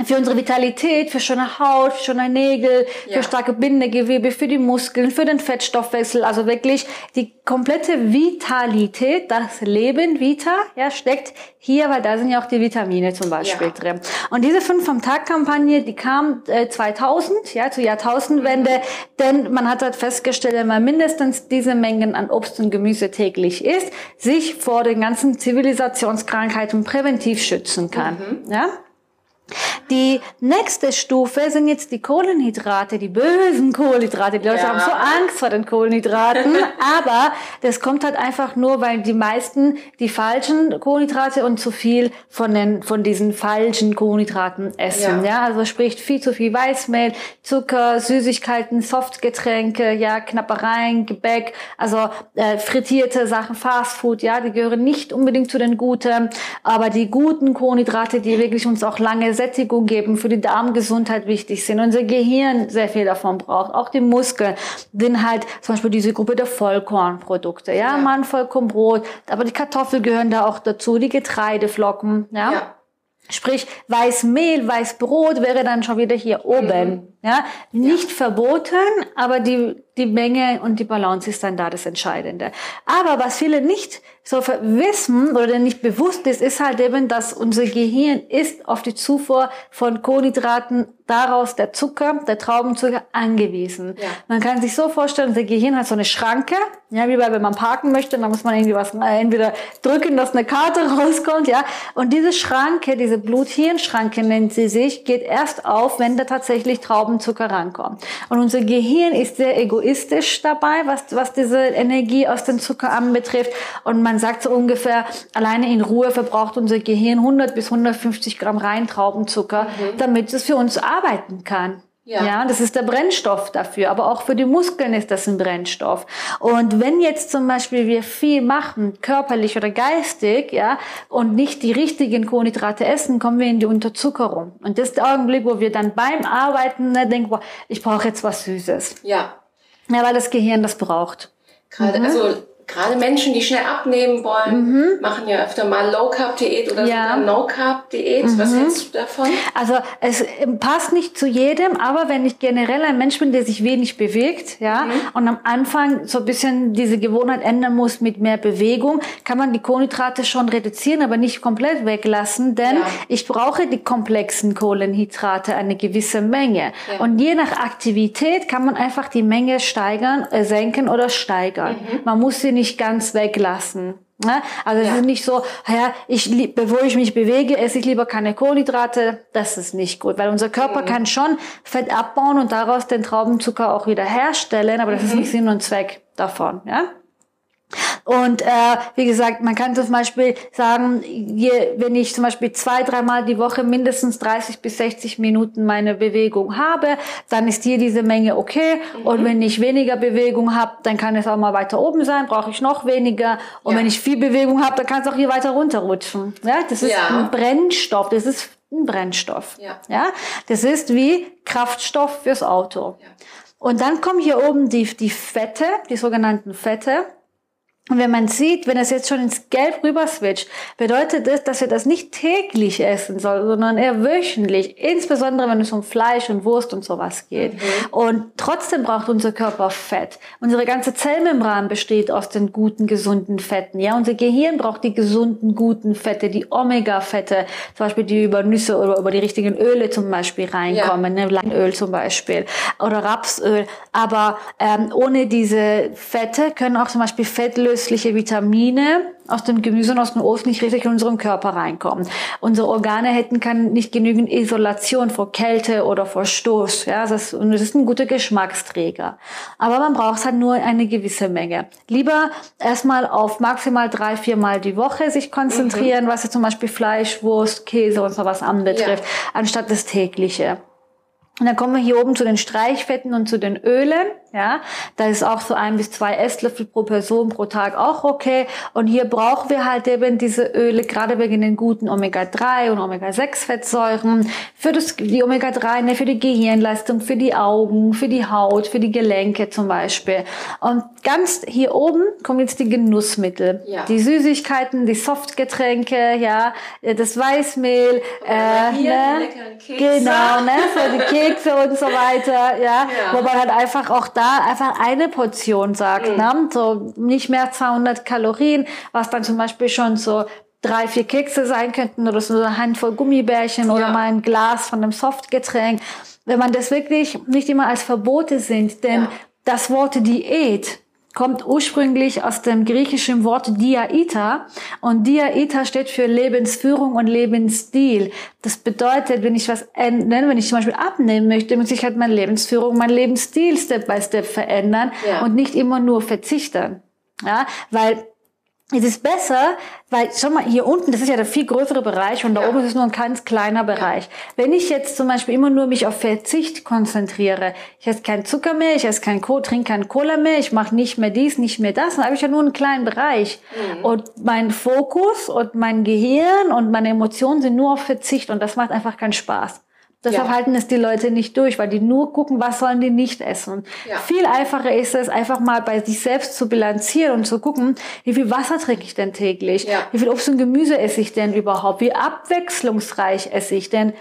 für unsere Vitalität, für schöne Haut, für schöne Nägel, ja. für starke Bindegewebe, für die Muskeln, für den Fettstoffwechsel. Also wirklich die komplette Vitalität, das Leben, Vita, ja, steckt hier, weil da sind ja auch die Vitamine zum Beispiel ja. drin. Und diese fünf vom Tag Kampagne, die kam äh, 2000, ja, zur Jahrtausendwende, mhm. denn man hat halt festgestellt, wenn man mindestens diese Mengen an Obst und Gemüse täglich isst, sich vor den ganzen Zivilisationskrankheiten präventiv schützen kann, mhm. ja. Die nächste Stufe sind jetzt die Kohlenhydrate, die bösen Kohlenhydrate. Die Leute ja. haben so Angst vor den Kohlenhydraten, [laughs] aber das kommt halt einfach nur, weil die meisten die falschen Kohlenhydrate und zu viel von den von diesen falschen Kohlenhydraten essen. Ja, ja? also sprich viel zu viel Weißmehl, Zucker, Süßigkeiten, Softgetränke, ja Knappereien, Gebäck, also äh, frittierte Sachen, Fastfood, ja, die gehören nicht unbedingt zu den guten, aber die guten Kohlenhydrate, die wirklich uns auch lange Sättigung geben, für die Darmgesundheit wichtig sind, unser Gehirn sehr viel davon braucht, auch die Muskeln, sind halt zum Beispiel diese Gruppe der Vollkornprodukte, ja, ja. Mann, aber die Kartoffeln gehören da auch dazu, die Getreideflocken, ja. ja. Sprich, Weißmehl, Weißbrot wäre dann schon wieder hier oben. Mhm. Ja, nicht ja. verboten, aber die, die Menge und die Balance ist dann da das Entscheidende. Aber was viele nicht so wissen oder nicht bewusst ist, ist halt eben, dass unser Gehirn ist auf die Zufuhr von Kohlenhydraten, daraus der Zucker, der Traubenzucker angewiesen. Ja. Man kann sich so vorstellen, unser Gehirn hat so eine Schranke, ja, wie bei, wenn man parken möchte, dann muss man irgendwie was, äh, entweder drücken, dass eine Karte [laughs] rauskommt, ja. Und diese Schranke, diese Blut-Hirn-Schranke nennt sie sich, geht erst auf, wenn da tatsächlich Traubenzucker rankommt. Und unser Gehirn ist sehr egoistisch dabei, was, was diese Energie aus dem Zucker anbetrifft. Und man sagt so ungefähr, alleine in Ruhe verbraucht unser Gehirn 100 bis 150 Gramm rein Traubenzucker, mhm. damit es für uns arbeiten kann. Ja. ja, das ist der Brennstoff dafür. Aber auch für die Muskeln ist das ein Brennstoff. Und wenn jetzt zum Beispiel wir viel machen, körperlich oder geistig, ja, und nicht die richtigen Kohlenhydrate essen, kommen wir in die Unterzuckerung. Und das ist der Augenblick, wo wir dann beim Arbeiten ne, denken, boah, ich brauche jetzt was Süßes. Ja. Ja, weil das Gehirn das braucht. Gerade, mhm. also gerade Menschen, die schnell abnehmen wollen, mhm. machen ja öfter mal Low Carb Diät oder ja. No Carb Diät. Mhm. Was hältst du davon? Also es passt nicht zu jedem, aber wenn ich generell ein Mensch bin, der sich wenig bewegt, ja, mhm. und am Anfang so ein bisschen diese Gewohnheit ändern muss mit mehr Bewegung, kann man die Kohlenhydrate schon reduzieren, aber nicht komplett weglassen, denn ja. ich brauche die komplexen Kohlenhydrate eine gewisse Menge. Ja. Und je nach Aktivität kann man einfach die Menge steigern, äh, senken oder steigern. Mhm. Man muss sie nicht ganz weglassen. Ne? Also es ja. ist nicht so, ja, ich, bevor ich mich bewege, esse ich lieber keine Kohlenhydrate. Das ist nicht gut, weil unser Körper mhm. kann schon Fett abbauen und daraus den Traubenzucker auch wieder herstellen, aber das mhm. ist nicht Sinn und Zweck davon. Ja? Und äh, wie gesagt, man kann zum Beispiel sagen, je, wenn ich zum Beispiel zwei, dreimal die Woche mindestens 30 bis 60 Minuten meine Bewegung habe, dann ist hier diese Menge okay. Mhm. Und wenn ich weniger Bewegung habe, dann kann es auch mal weiter oben sein, brauche ich noch weniger. Und ja. wenn ich viel Bewegung habe, dann kann es auch hier weiter runterrutschen. Ja, das ist ja. ein Brennstoff, das ist ein Brennstoff. Ja. ja, das ist wie Kraftstoff fürs Auto. Ja. Und dann kommen hier oben die, die Fette, die sogenannten Fette. Und wenn man sieht, wenn es jetzt schon ins Gelb rüber switcht, bedeutet das, dass wir das nicht täglich essen sollen, sondern eher wöchentlich. Insbesondere, wenn es um Fleisch und Wurst und sowas geht. Mhm. Und trotzdem braucht unser Körper Fett. Unsere ganze Zellmembran besteht aus den guten, gesunden Fetten. Ja, unser Gehirn braucht die gesunden, guten Fette, die Omega-Fette, zum Beispiel, die über Nüsse oder über die richtigen Öle zum Beispiel reinkommen, ja. ne? Leinöl zum Beispiel oder Rapsöl. Aber ähm, ohne diese Fette können auch zum Beispiel Fettlösungen lösliche Vitamine aus dem Gemüse und aus dem Obst nicht richtig in unseren Körper reinkommen. Unsere Organe hätten kann nicht genügend Isolation vor Kälte oder vor Stoß. Ja, das ist, und das ist ein guter Geschmacksträger. Aber man braucht halt nur eine gewisse Menge. Lieber erstmal auf maximal drei, vier Mal die Woche sich konzentrieren, mhm. was jetzt zum Beispiel Fleisch, Wurst, Käse und sowas anbetrifft, ja. anstatt das tägliche. Und dann kommen wir hier oben zu den Streichfetten und zu den Ölen. Ja, da ist auch so ein bis zwei Esslöffel pro Person pro Tag auch okay. Und hier brauchen wir halt eben diese Öle, gerade wegen den guten Omega-3 und Omega-6-Fettsäuren, für das, die Omega-3, ne, für die Gehirnleistung, für die Augen, für die Haut, für die Gelenke zum Beispiel. Und ganz hier oben kommen jetzt die Genussmittel. Ja. Die Süßigkeiten, die Softgetränke, ja, das Weißmehl, äh, ne, genau, ne, so die [laughs] Kekse und so weiter, ja, ja. wo man halt einfach auch da einfach eine Portion sagt, mhm. ne? so nicht mehr 200 Kalorien, was dann zum Beispiel schon so drei, vier Kekse sein könnten oder so eine Handvoll Gummibärchen ja. oder mal ein Glas von einem Softgetränk. Wenn man das wirklich nicht immer als Verbote sind, denn ja. das Wort Diät kommt ursprünglich aus dem griechischen Wort Diaita und Diaita steht für Lebensführung und Lebensstil. Das bedeutet, wenn ich was ändern, wenn ich zum Beispiel abnehmen möchte, muss ich halt meine Lebensführung, mein Lebensstil Step by Step verändern ja. und nicht immer nur verzichten. Ja, weil es ist besser, weil, schau mal, hier unten, das ist ja der viel größere Bereich und da ja. oben ist es nur ein ganz kleiner Bereich. Wenn ich jetzt zum Beispiel immer nur mich auf Verzicht konzentriere, ich esse keinen Zucker mehr, ich esse kein Co trinke kein Cola mehr, ich mache nicht mehr dies, nicht mehr das, dann habe ich ja nur einen kleinen Bereich. Mhm. Und mein Fokus und mein Gehirn und meine Emotionen sind nur auf Verzicht und das macht einfach keinen Spaß. Deshalb ja. halten es die Leute nicht durch, weil die nur gucken, was sollen die nicht essen. Ja. Viel einfacher ist es, einfach mal bei sich selbst zu bilanzieren und zu gucken, wie viel Wasser trinke ich denn täglich? Ja. Wie viel Obst und Gemüse esse ich denn überhaupt? Wie abwechslungsreich esse ich denn?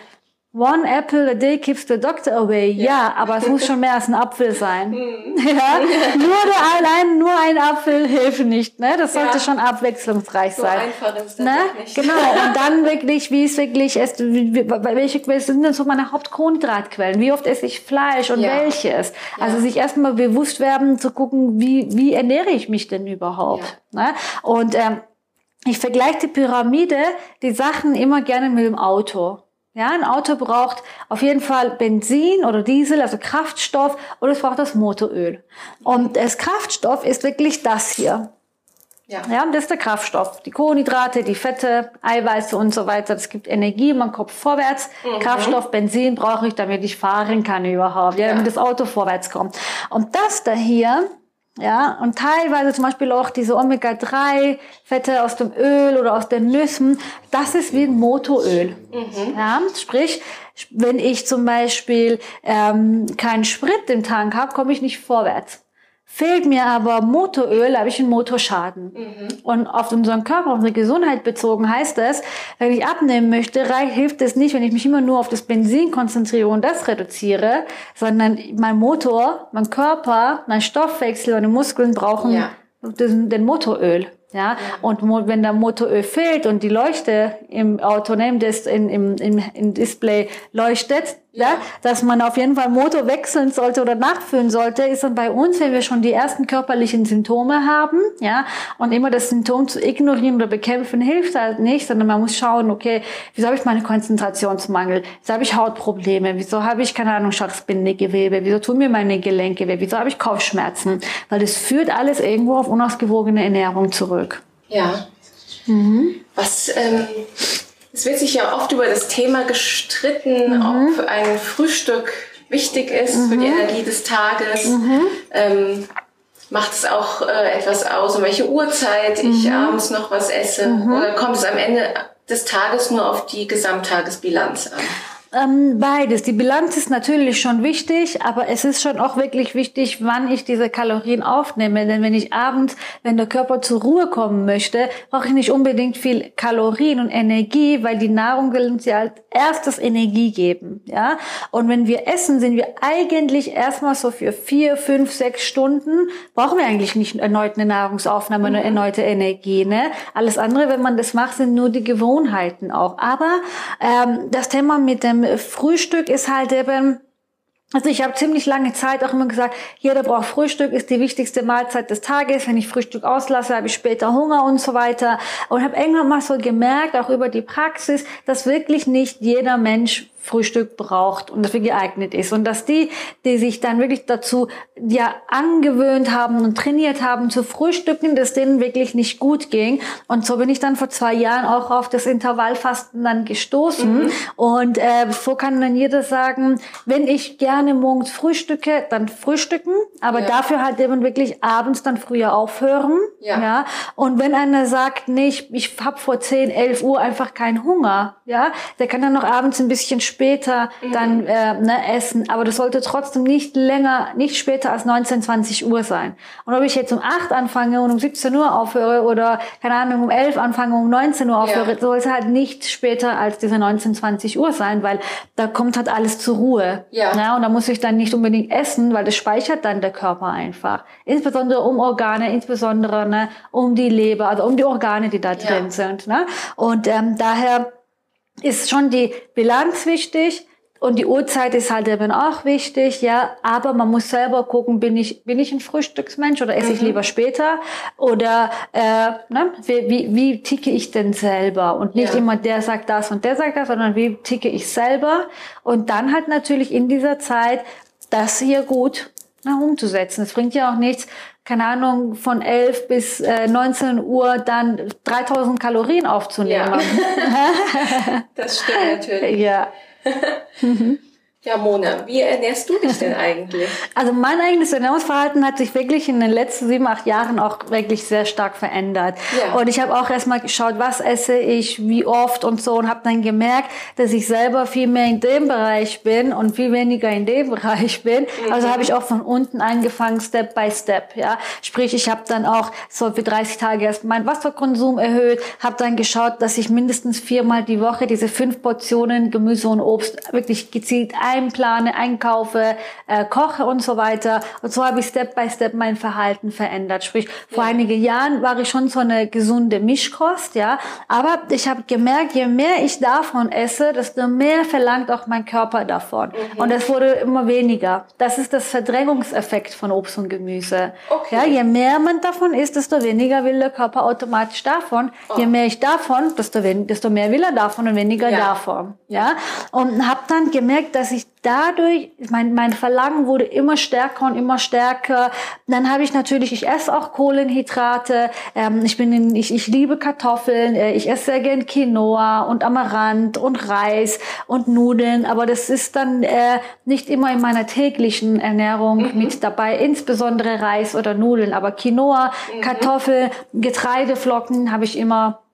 One apple a day keeps the doctor away. Ja, ja aber es muss schon mehr als ein Apfel sein. [laughs] Hm. [laughs] ja, nur der allein nur ein Apfel hilft nicht. Ne, das sollte ja. schon abwechslungsreich so sein. Einfach ist das ne? Nicht. Genau. [laughs] Und dann wirklich, wie es wirklich ist, welche welche sind denn so meine Hauptkohlenhydratquellen? Wie oft esse ich Fleisch und ja. welches? Also sich erstmal bewusst werden, zu gucken, wie wie ernähre ich mich denn überhaupt? Ne? Und ähm, ich vergleiche die Pyramide, die Sachen immer gerne mit dem Auto. Ja, ein Auto braucht auf jeden Fall Benzin oder Diesel, also Kraftstoff, und es braucht das Motoröl. Und das Kraftstoff ist wirklich das hier. Ja. ja, das ist der Kraftstoff. Die Kohlenhydrate, die Fette, Eiweiße und so weiter. Das gibt Energie, man kommt vorwärts. Mhm. Kraftstoff, Benzin brauche ich, damit ich fahren kann überhaupt, ja, damit das Auto vorwärts kommt. Und das da hier, ja, und teilweise zum Beispiel auch diese Omega-3-Fette aus dem Öl oder aus den Nüssen, das ist wie ein Motoröl. Mhm. Ja, sprich, wenn ich zum Beispiel ähm, keinen Sprit im Tank habe, komme ich nicht vorwärts. Fehlt mir aber Motoröl, habe ich einen Motorschaden. Mhm. Und auf unseren Körper, auf unsere Gesundheit bezogen heißt das, wenn ich abnehmen möchte, reicht, hilft es nicht, wenn ich mich immer nur auf das Benzin konzentriere und das reduziere, sondern mein Motor, mein Körper, mein Stoffwechsel, meine Muskeln brauchen ja. den, den Motoröl. Ja, und wenn der Motoröl fehlt und die Leuchte im Auto, ne, im, im, im, im Display leuchtet, ja, dass man auf jeden Fall Motor wechseln sollte oder nachfüllen sollte, ist dann bei uns, wenn wir schon die ersten körperlichen Symptome haben, ja, und immer das Symptom zu ignorieren oder bekämpfen hilft halt nicht, sondern man muss schauen, okay, wieso habe ich meine Konzentrationsmangel, wieso habe ich Hautprobleme, wieso habe ich, keine Ahnung, Schachsbindegewebe, wieso tun mir meine Gelenke weh, wieso habe ich Kopfschmerzen, weil das führt alles irgendwo auf unausgewogene Ernährung zurück. Ja. Mhm. Was, ähm es wird sich ja oft über das Thema gestritten, mhm. ob ein Frühstück wichtig ist mhm. für die mhm. Energie des Tages. Mhm. Ähm, macht es auch äh, etwas aus, um welche Uhrzeit ich mhm. abends noch was esse? Mhm. Oder kommt es am Ende des Tages nur auf die Gesamttagesbilanz an? Ähm, beides. Die Bilanz ist natürlich schon wichtig, aber es ist schon auch wirklich wichtig, wann ich diese Kalorien aufnehme. Denn wenn ich abends, wenn der Körper zur Ruhe kommen möchte, brauche ich nicht unbedingt viel Kalorien und Energie, weil die Nahrung will uns ja als erstes Energie geben. Ja? Und wenn wir essen, sind wir eigentlich erstmal so für vier, fünf, sechs Stunden, brauchen wir eigentlich nicht erneut eine Nahrungsaufnahme, eine mhm. erneute Energie. Ne? Alles andere, wenn man das macht, sind nur die Gewohnheiten auch. Aber ähm, das Thema mit dem Frühstück ist halt eben, also ich habe ziemlich lange Zeit auch immer gesagt, jeder braucht Frühstück, ist die wichtigste Mahlzeit des Tages. Wenn ich Frühstück auslasse, habe ich später Hunger und so weiter. Und habe irgendwann mal so gemerkt, auch über die Praxis, dass wirklich nicht jeder Mensch Frühstück braucht und dafür geeignet ist. Und dass die, die sich dann wirklich dazu ja angewöhnt haben und trainiert haben zu frühstücken, dass denen wirklich nicht gut ging. Und so bin ich dann vor zwei Jahren auch auf das Intervallfasten dann gestoßen. Mhm. Und äh, so kann dann jeder sagen, wenn ich gerne morgens frühstücke, dann frühstücken, aber ja. dafür halt eben wirklich abends dann früher aufhören. Ja. ja. Und wenn einer sagt, nee, ich, ich habe vor 10, 11 Uhr einfach keinen Hunger, ja, der kann dann noch abends ein bisschen später mhm. dann äh, ne, essen, aber das sollte trotzdem nicht länger, nicht später als 19, 20 Uhr sein. Und ob ich jetzt um 8 anfange und um 17 Uhr aufhöre oder, keine Ahnung, um 11 anfange und um 19 Uhr aufhöre, ja. sollte halt nicht später als diese 19, 20 Uhr sein, weil da kommt halt alles zur Ruhe. Ja. ja. Und da muss ich dann nicht unbedingt essen, weil das speichert dann der Körper einfach. Insbesondere um Organe, insbesondere ne, um die Leber, also um die Organe, die da ja. drin sind. Ne? Und ähm, daher ist schon die Bilanz wichtig und die Uhrzeit ist halt eben auch wichtig, ja. Aber man muss selber gucken, bin ich, bin ich ein Frühstücksmensch oder esse mhm. ich lieber später? Oder äh, ne, wie, wie, wie ticke ich denn selber? Und nicht ja. immer der sagt das und der sagt das, sondern wie ticke ich selber? Und dann halt natürlich in dieser Zeit das hier gut na, umzusetzen. Es bringt ja auch nichts, keine Ahnung, von 11 bis äh, 19 Uhr dann 3000 Kalorien aufzunehmen. Ja. [laughs] das stimmt natürlich. Ja. [laughs] mhm. Ja, Mona, wie ernährst du dich denn eigentlich? [laughs] Also mein eigenes Ernährungsverhalten hat sich wirklich in den letzten sieben, acht Jahren auch wirklich sehr stark verändert. Ja. Und ich habe auch erstmal geschaut, was esse ich, wie oft und so und habe dann gemerkt, dass ich selber viel mehr in dem Bereich bin und viel weniger in dem [laughs] Bereich bin. Mhm. Also habe ich auch von unten angefangen, Step by Step. Ja, Sprich, ich habe dann auch so für 30 Tage erst meinen Wasserkonsum erhöht, habe dann geschaut, dass ich mindestens viermal die Woche diese fünf Portionen Gemüse und Obst wirklich gezielt ein einplane, einkaufe, äh, koche und so weiter. Und so habe ich Step by Step mein Verhalten verändert. Sprich, vor ja. einigen Jahren war ich schon so eine gesunde Mischkost, ja. Aber ich habe gemerkt, je mehr ich davon esse, desto mehr verlangt auch mein Körper davon. Mhm. Und es wurde immer weniger. Das ist das Verdrängungseffekt von Obst und Gemüse. Okay. Ja, je mehr man davon isst, desto weniger will der Körper automatisch davon. Oh. Je mehr ich davon, desto, desto mehr will er davon und weniger ja. davon. Ja. Und habe dann gemerkt, dass ich dadurch, mein, mein Verlangen wurde immer stärker und immer stärker. Dann habe ich natürlich, ich esse auch Kohlenhydrate, ähm, ich bin in, ich, ich liebe Kartoffeln, äh, ich esse sehr gern Quinoa und Amaranth und Reis und Nudeln, aber das ist dann äh, nicht immer in meiner täglichen Ernährung mhm. mit dabei, insbesondere Reis oder Nudeln, aber Quinoa, mhm. Kartoffel, Getreideflocken habe ich immer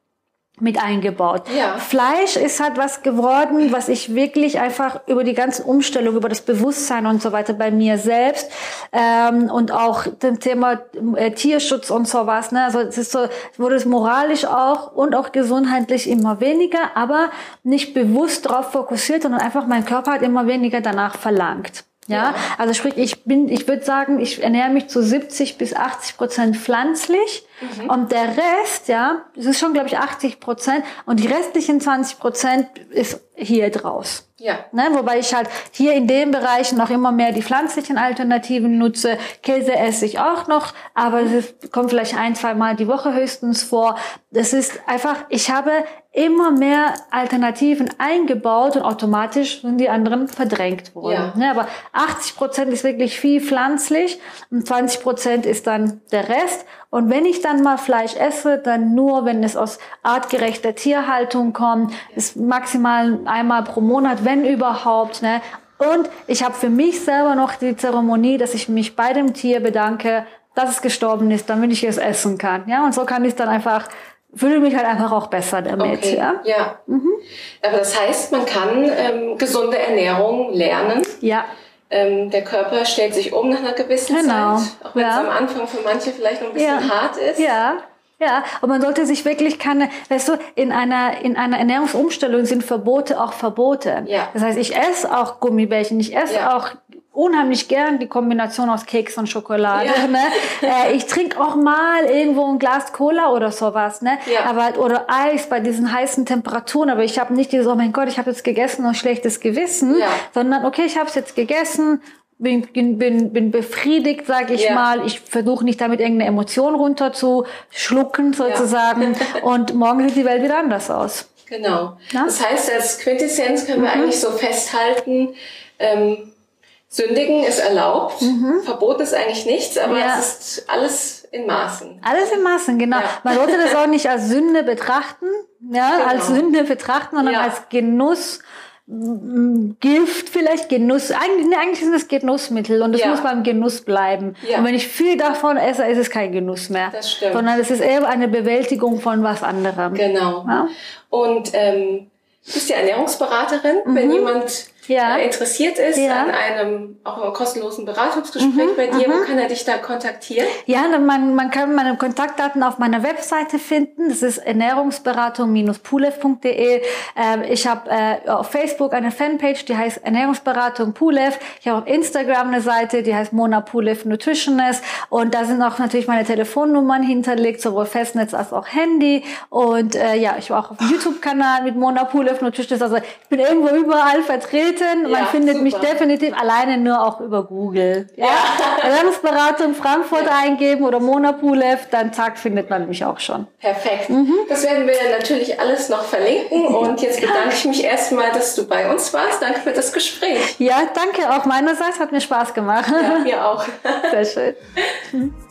mit eingebaut. Ja. Fleisch ist halt was geworden, was ich wirklich einfach über die ganze Umstellung, über das Bewusstsein und so weiter bei mir selbst ähm, und auch dem Thema äh, Tierschutz und sowas. Ne? Also es ist so, wurde es moralisch auch und auch gesundheitlich immer weniger, aber nicht bewusst darauf fokussiert, sondern einfach mein Körper hat immer weniger danach verlangt. Ja, also sprich, ich bin, ich würde sagen, ich ernähre mich zu 70 bis 80 Prozent pflanzlich mhm. und der Rest, ja, das ist schon, glaube ich, 80 Prozent und die restlichen 20 Prozent ist hier draus. Ja. Ne, wobei ich halt hier in dem Bereich noch immer mehr die pflanzlichen Alternativen nutze. Käse esse ich auch noch, aber es kommt vielleicht ein, zwei Mal die Woche höchstens vor. Das ist einfach, ich habe immer mehr Alternativen eingebaut und automatisch sind die anderen verdrängt worden. Ja. Ne, aber 80 Prozent ist wirklich viel pflanzlich und 20 Prozent ist dann der Rest. Und wenn ich dann mal Fleisch esse, dann nur, wenn es aus artgerechter Tierhaltung kommt, ist maximal einmal pro Monat, wenn überhaupt. Ne? Und ich habe für mich selber noch die Zeremonie, dass ich mich bei dem Tier bedanke, dass es gestorben ist, damit ich es essen kann. Ja, und so kann ich dann einfach fühle mich halt einfach auch besser damit. Okay, ja. ja. Mhm. Aber das heißt, man kann ähm, gesunde Ernährung lernen. Ja. Ähm, der Körper stellt sich um nach einer gewissen genau. Zeit, auch wenn ja. es am Anfang für manche vielleicht noch ein bisschen ja. hart ist. Ja. Ja, und man sollte sich wirklich keine, weißt du, in einer, in einer Ernährungsumstellung sind Verbote auch Verbote. Ja. Das heißt, ich esse auch Gummibärchen, ich esse ja. auch unheimlich gern die Kombination aus Keks und Schokolade. Ja. Ne? Äh, ich trinke auch mal irgendwo ein Glas Cola oder sowas, ne? Ja. Aber oder Eis bei diesen heißen Temperaturen. Aber ich habe nicht dieses, oh mein Gott, ich habe jetzt gegessen und schlechtes Gewissen, ja. sondern okay, ich habe es jetzt gegessen. Bin, bin, bin befriedigt, sage ich mal. Ich versuche nicht damit irgendeine Emotion runterzuschlucken sozusagen. [laughs] Und morgen sieht die Welt wieder anders aus. Genau. Das heißt, als Quintessenz können wir mhm. eigentlich so festhalten, ähm, Sündigen ist erlaubt, mhm. verboten ist eigentlich nichts, aber ja. es ist alles in Maßen. Alles in Maßen, genau. Ja. Man sollte das auch nicht als Sünde betrachten, ja, genau. als Sünde betrachten, sondern ja. als Genuss Gift vielleicht, Genuss. Eigentlich, nee, eigentlich sind es Genussmittel und es Ja. muss beim Genuss bleiben. Ja. Und wenn ich viel davon esse, ist es kein Genuss mehr. Das stimmt. Sondern es ist eher eine Bewältigung von was anderem. Genau. Ja. Und ähm, du bist ja Ernährungsberaterin. Wenn jemand Mhm. Ja. äh, interessiert ist Ja. Mhm. an einem auch kostenlosen Beratungsgespräch bei dir, wo kann er dich da kontaktieren? Ja, man, man kann meine Kontaktdaten auf meiner Webseite finden. Das ist ernährungsberatung-pulev.de. Ähm, ich habe äh, auf Facebook eine Fanpage, die heißt Ernährungsberatung Pulev. Ich habe auf Instagram eine Seite, die heißt Mona Pulev Nutritionist. Und da sind auch natürlich meine Telefonnummern hinterlegt, sowohl Festnetz als auch Handy. Und äh, ja, ich war auch auf dem [laughs] YouTube-Kanal mit Mona Pulev Nutritionist. Also ich bin irgendwo überall vertreten. Man Ja, findet mich super. definitiv alleine nur auch über Google. Ja. Ernährungsberatung Frankfurt eingeben oder Mona Pulev, dann zack, findet man mich auch schon. Perfekt. Mhm. Das werden wir natürlich alles noch verlinken. [laughs] Und jetzt bedanke ich mich erstmal, dass du bei uns warst. Danke für das Gespräch. Ja, danke auch meinerseits, hat mir Spaß gemacht. Ja, mir auch. [laughs] Sehr schön. [laughs]